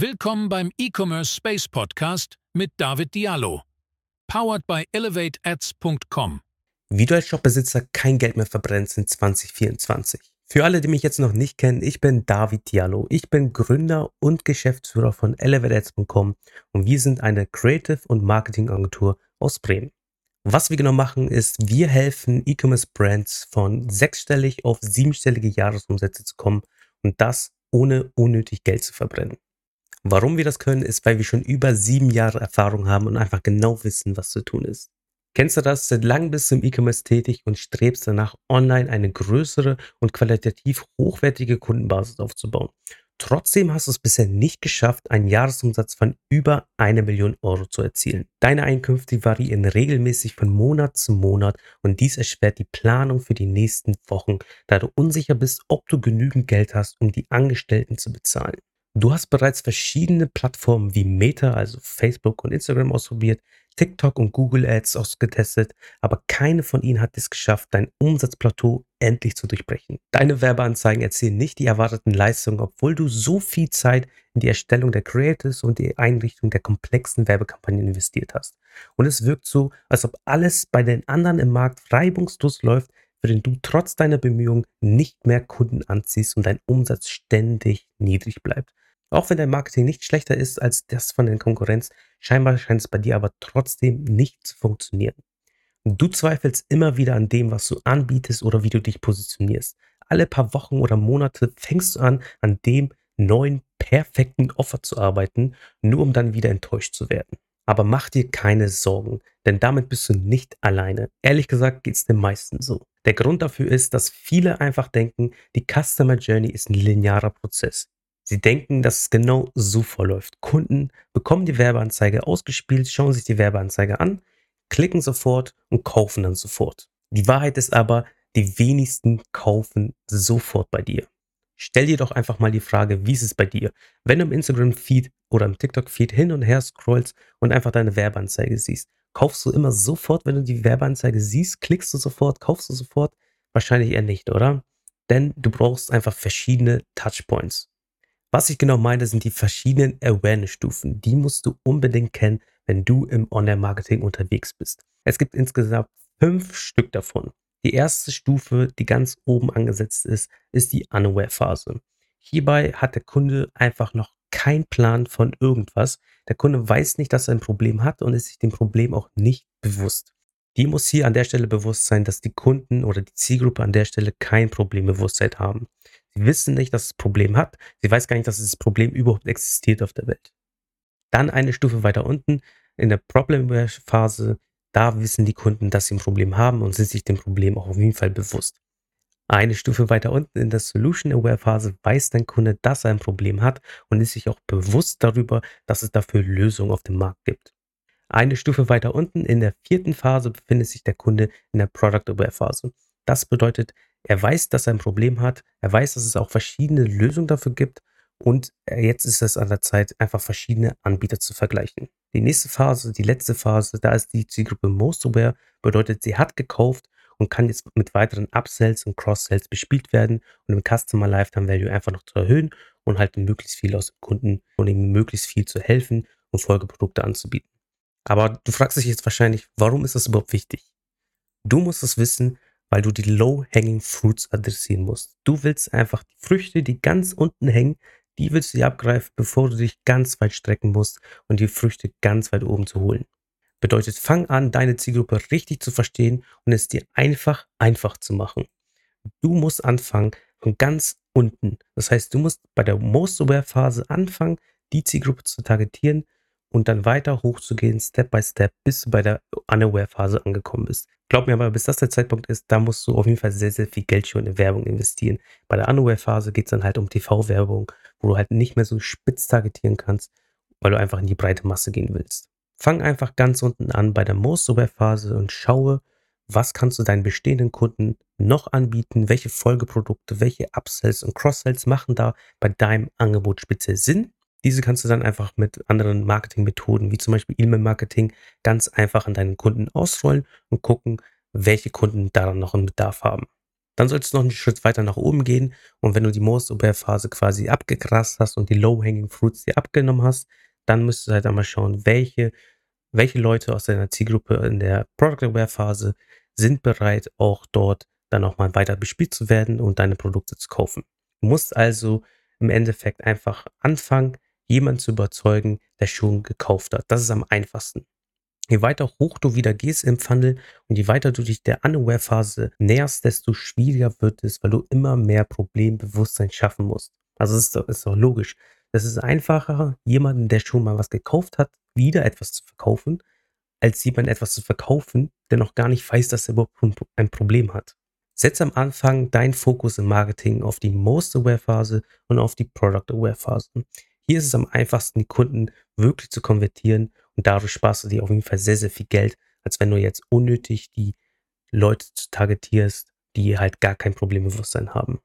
Willkommen beim E-Commerce Space Podcast mit David Diallo. Powered by ElevateAds.com. Wie du als Shopbesitzer kein Geld mehr verbrennst in 2024. Für alle, die mich jetzt noch nicht kennen, ich bin David Diallo. Ich bin Gründer und Geschäftsführer von ElevateAds.com und wir sind eine Creative- und Marketingagentur aus Bremen. Was wir genau machen, ist, wir helfen E-Commerce-Brands von sechsstellig auf siebenstellige Jahresumsätze zu kommen und das ohne unnötig Geld zu verbrennen. Warum wir das können, ist, weil wir schon über sieben Jahre Erfahrung haben und einfach genau wissen, was zu tun ist. Kennst du das? Seit langem bist du im E-Commerce tätig und strebst danach, online eine größere und qualitativ hochwertige Kundenbasis aufzubauen. Trotzdem hast du es bisher nicht geschafft, einen Jahresumsatz von über eine Million Euro zu erzielen. Deine Einkünfte variieren regelmäßig von Monat zu Monat und dies erschwert die Planung für die nächsten Wochen, da du unsicher bist, ob du genügend Geld hast, um die Angestellten zu bezahlen. Du hast bereits verschiedene Plattformen wie Meta, also Facebook und Instagram ausprobiert, TikTok und Google Ads ausgetestet, aber keine von ihnen hat es geschafft, dein Umsatzplateau endlich zu durchbrechen. Deine Werbeanzeigen erzielen nicht die erwarteten Leistungen, obwohl du so viel Zeit in die Erstellung der Creatives und die Einrichtung der komplexen Werbekampagnen investiert hast. Und es wirkt so, als ob alles bei den anderen im Markt reibungslos läuft, während du trotz deiner Bemühungen nicht mehr Kunden anziehst und dein Umsatz ständig niedrig bleibt. Auch wenn dein Marketing nicht schlechter ist als das von der Konkurrenz, scheinbar scheint es bei dir aber trotzdem nicht zu funktionieren. Du zweifelst immer wieder an dem, was du anbietest oder wie du dich positionierst. Alle paar Wochen oder Monate fängst du an, an dem neuen, perfekten Offer zu arbeiten, nur um dann wieder enttäuscht zu werden. Aber mach dir keine Sorgen, denn damit bist du nicht alleine. Ehrlich gesagt geht es den meisten so. Der Grund dafür ist, dass viele einfach denken, die Customer Journey ist ein linearer Prozess. Sie denken, dass es genau so verläuft. Kunden bekommen die Werbeanzeige ausgespielt, schauen sich die Werbeanzeige an, klicken sofort und kaufen dann sofort. Die Wahrheit ist aber, die wenigsten kaufen sofort bei dir. Stell dir doch einfach mal die Frage, wie ist es bei dir? Wenn du im Instagram-Feed oder im TikTok-Feed hin und her scrollst und einfach deine Werbeanzeige siehst, kaufst du immer sofort, wenn du die Werbeanzeige siehst, klickst du sofort, kaufst du sofort? Wahrscheinlich eher nicht, oder? Denn du brauchst einfach verschiedene Touchpoints. Was ich genau meine, sind die verschiedenen Awareness-Stufen. Die musst du unbedingt kennen, wenn du im Online-Marketing unterwegs bist. Es gibt insgesamt fünf Stück davon. Die erste Stufe, die ganz oben angesetzt ist, ist die Unaware-Phase. Hierbei hat der Kunde einfach noch keinen Plan von irgendwas. Der Kunde weiß nicht, dass er ein Problem hat und ist sich dem Problem auch nicht bewusst. Die muss hier an der Stelle bewusst sein, dass die Kunden oder die Zielgruppe an der Stelle kein Problembewusstsein haben. Sie wissen nicht, dass es ein Problem hat. Sie weiß gar nicht, dass dieses Problem überhaupt existiert auf der Welt. Dann eine Stufe weiter unten in der Problem-Phase, da wissen die Kunden, dass sie ein Problem haben und sind sich dem Problem auch auf jeden Fall bewusst. Eine Stufe weiter unten in der Solution-Aware-Phase weiß dein Kunde, dass er ein Problem hat und ist sich auch bewusst darüber, dass es dafür Lösungen auf dem Markt gibt. Eine Stufe weiter unten in der vierten Phase befindet sich der Kunde in der Product-Aware-Phase. Das bedeutet, er weiß, dass er ein Problem hat. Er weiß, dass es auch verschiedene Lösungen dafür gibt. Und jetzt ist es an der Zeit, einfach verschiedene Anbieter zu vergleichen. Die nächste Phase, die letzte Phase, da ist die Zielgruppe Most Aware, bedeutet, sie hat gekauft und kann jetzt mit weiteren Upsells und Cross-Sells bespielt werden und im Customer Lifetime Value einfach noch zu erhöhen und halt möglichst viel aus dem Kunden und ihm möglichst viel zu helfen und Folgeprodukte anzubieten. Aber du fragst dich jetzt wahrscheinlich, warum ist das überhaupt wichtig? Du musst es wissen, weil du die Low-Hanging Fruits adressieren musst. Du willst einfach die Früchte, die ganz unten hängen, die willst du dir abgreifen, bevor du dich ganz weit strecken musst und die Früchte ganz weit oben zu holen. Bedeutet, fang an, deine Zielgruppe richtig zu verstehen und es dir einfach, einfach zu machen. Du musst anfangen von ganz unten. Das heißt, du musst bei der Most Aware Phase anfangen, die Zielgruppe zu targetieren und dann weiter hochzugehen, Step by Step, bis du bei der Unaware Phase angekommen bist. Glaub mir aber, bis das der Zeitpunkt ist, da musst du auf jeden Fall sehr, sehr viel Geld schon in Werbung investieren. Bei der Unaware-Phase geht es dann halt um TV-Werbung, wo du halt nicht mehr so spitz targetieren kannst, weil du einfach in die breite Masse gehen willst. Fang einfach ganz unten an bei der Most-Aware-Phase und schaue, was kannst du deinen bestehenden Kunden noch anbieten, welche Folgeprodukte, welche Upsells und Cross-Sells machen da bei deinem Angebot speziell Sinn diese kannst du dann einfach mit anderen Marketingmethoden, wie zum Beispiel E-Mail-Marketing, ganz einfach an deinen Kunden ausrollen und gucken, welche Kunden daran noch einen Bedarf haben. Dann sollst du noch einen Schritt weiter nach oben gehen und wenn du die Most Aware Phase quasi abgegrast hast und die Low Hanging Fruits dir abgenommen hast, dann müsstest du halt einmal schauen, welche, welche Leute aus deiner Zielgruppe in der Product Aware Phase sind bereit, auch dort dann auch mal weiter bespielt zu werden und deine Produkte zu kaufen. Du musst also im Endeffekt einfach anfangen, jemanden zu überzeugen, der schon gekauft hat. Das ist am einfachsten. Je weiter hoch du wieder gehst im Funnel und je weiter du dich der Unaware-Phase näherst, desto schwieriger wird es, weil du immer mehr Problembewusstsein schaffen musst. Also ist doch, ist doch logisch. Es ist einfacher, jemanden, der schon mal was gekauft hat, wieder etwas zu verkaufen, als jemanden etwas zu verkaufen, der noch gar nicht weiß, dass er überhaupt ein Problem hat. Setz am Anfang deinen Fokus im Marketing auf die Most Aware Phase und auf die Product Aware Phase. Hier ist es am einfachsten, die Kunden wirklich zu konvertieren und dadurch sparst du dir auf jeden Fall sehr, sehr viel Geld, als wenn du jetzt unnötig die Leute targetierst, die halt gar kein Problembewusstsein haben.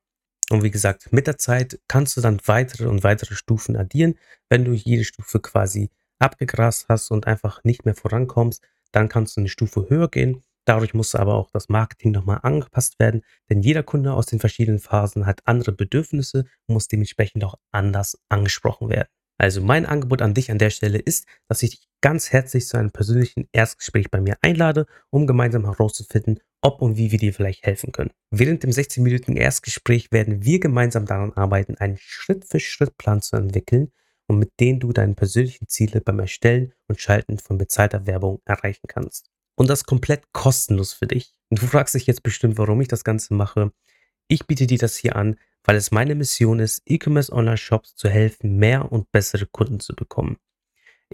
Und wie gesagt, mit der Zeit kannst du dann weitere und weitere Stufen addieren. Wenn du jede Stufe quasi abgegrast hast und einfach nicht mehr vorankommst, dann kannst du eine Stufe höher gehen. Dadurch muss aber auch das Marketing nochmal angepasst werden, denn jeder Kunde aus den verschiedenen Phasen hat andere Bedürfnisse und muss dementsprechend auch anders angesprochen werden. Also mein Angebot an dich an der Stelle ist, dass ich dich ganz herzlich zu einem persönlichen Erstgespräch bei mir einlade, um gemeinsam herauszufinden, ob und wie wir dir vielleicht helfen können. Während dem 16-minütigen Erstgespräch werden wir gemeinsam daran arbeiten, einen Schritt-für-Schritt-Plan zu entwickeln und mit dem du deine persönlichen Ziele beim Erstellen und Schalten von bezahlter Werbung erreichen kannst. Und das komplett kostenlos für dich. Und du fragst dich jetzt bestimmt, warum ich das Ganze mache. Ich biete dir das hier an, weil es meine Mission ist, E-Commerce Online-Shops zu helfen, mehr und bessere Kunden zu bekommen.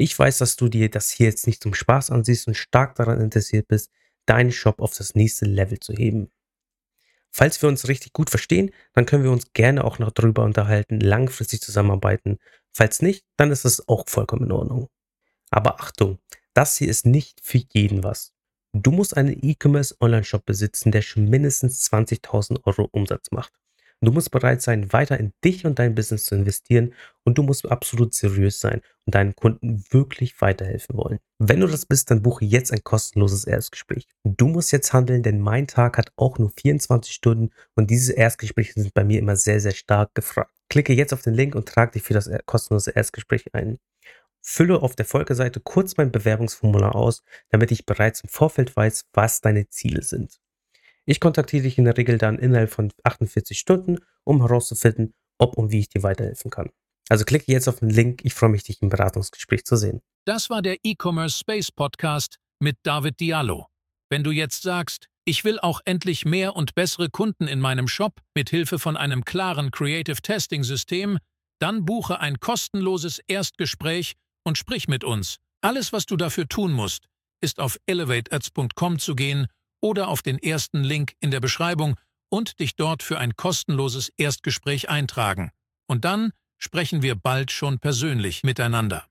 Ich weiß, dass du dir das hier jetzt nicht zum Spaß ansiehst und stark daran interessiert bist, deinen Shop auf das nächste Level zu heben. Falls wir uns richtig gut verstehen, dann können wir uns gerne auch noch darüber unterhalten, langfristig zusammenarbeiten. Falls nicht, dann ist es auch vollkommen in Ordnung. Aber Achtung, das hier ist nicht für jeden was. Du musst einen E-Commerce Online-Shop besitzen, der schon mindestens 20.000 Euro Umsatz macht. Du musst bereit sein, weiter in dich und dein Business zu investieren und du musst absolut seriös sein und deinen Kunden wirklich weiterhelfen wollen. Wenn du das bist, dann buche jetzt ein kostenloses Erstgespräch. Du musst jetzt handeln, denn mein Tag hat auch nur 24 Stunden und diese Erstgespräche sind bei mir immer sehr, sehr stark gefragt. Klicke jetzt auf den Link und trage dich für das kostenlose Erstgespräch ein. Fülle auf der Folgeseite kurz mein Bewerbungsformular aus, damit ich bereits im Vorfeld weiß, was deine Ziele sind. Ich kontaktiere dich in der Regel dann innerhalb von 48 Stunden, um herauszufinden, ob und wie ich dir weiterhelfen kann. Also klicke jetzt auf den Link. Ich freue mich, dich im Beratungsgespräch zu sehen. Das war der E-Commerce Space Podcast mit David Diallo. Wenn du jetzt sagst, ich will auch endlich mehr und bessere Kunden in meinem Shop mit Hilfe von einem klaren Creative Testing System, dann buche ein kostenloses Erstgespräch und sprich mit uns. Alles, was du dafür tun musst, ist auf elevateads.com zu gehen oder auf den ersten Link in der Beschreibung und dich dort für ein kostenloses Erstgespräch eintragen. Und dann sprechen wir bald schon persönlich miteinander.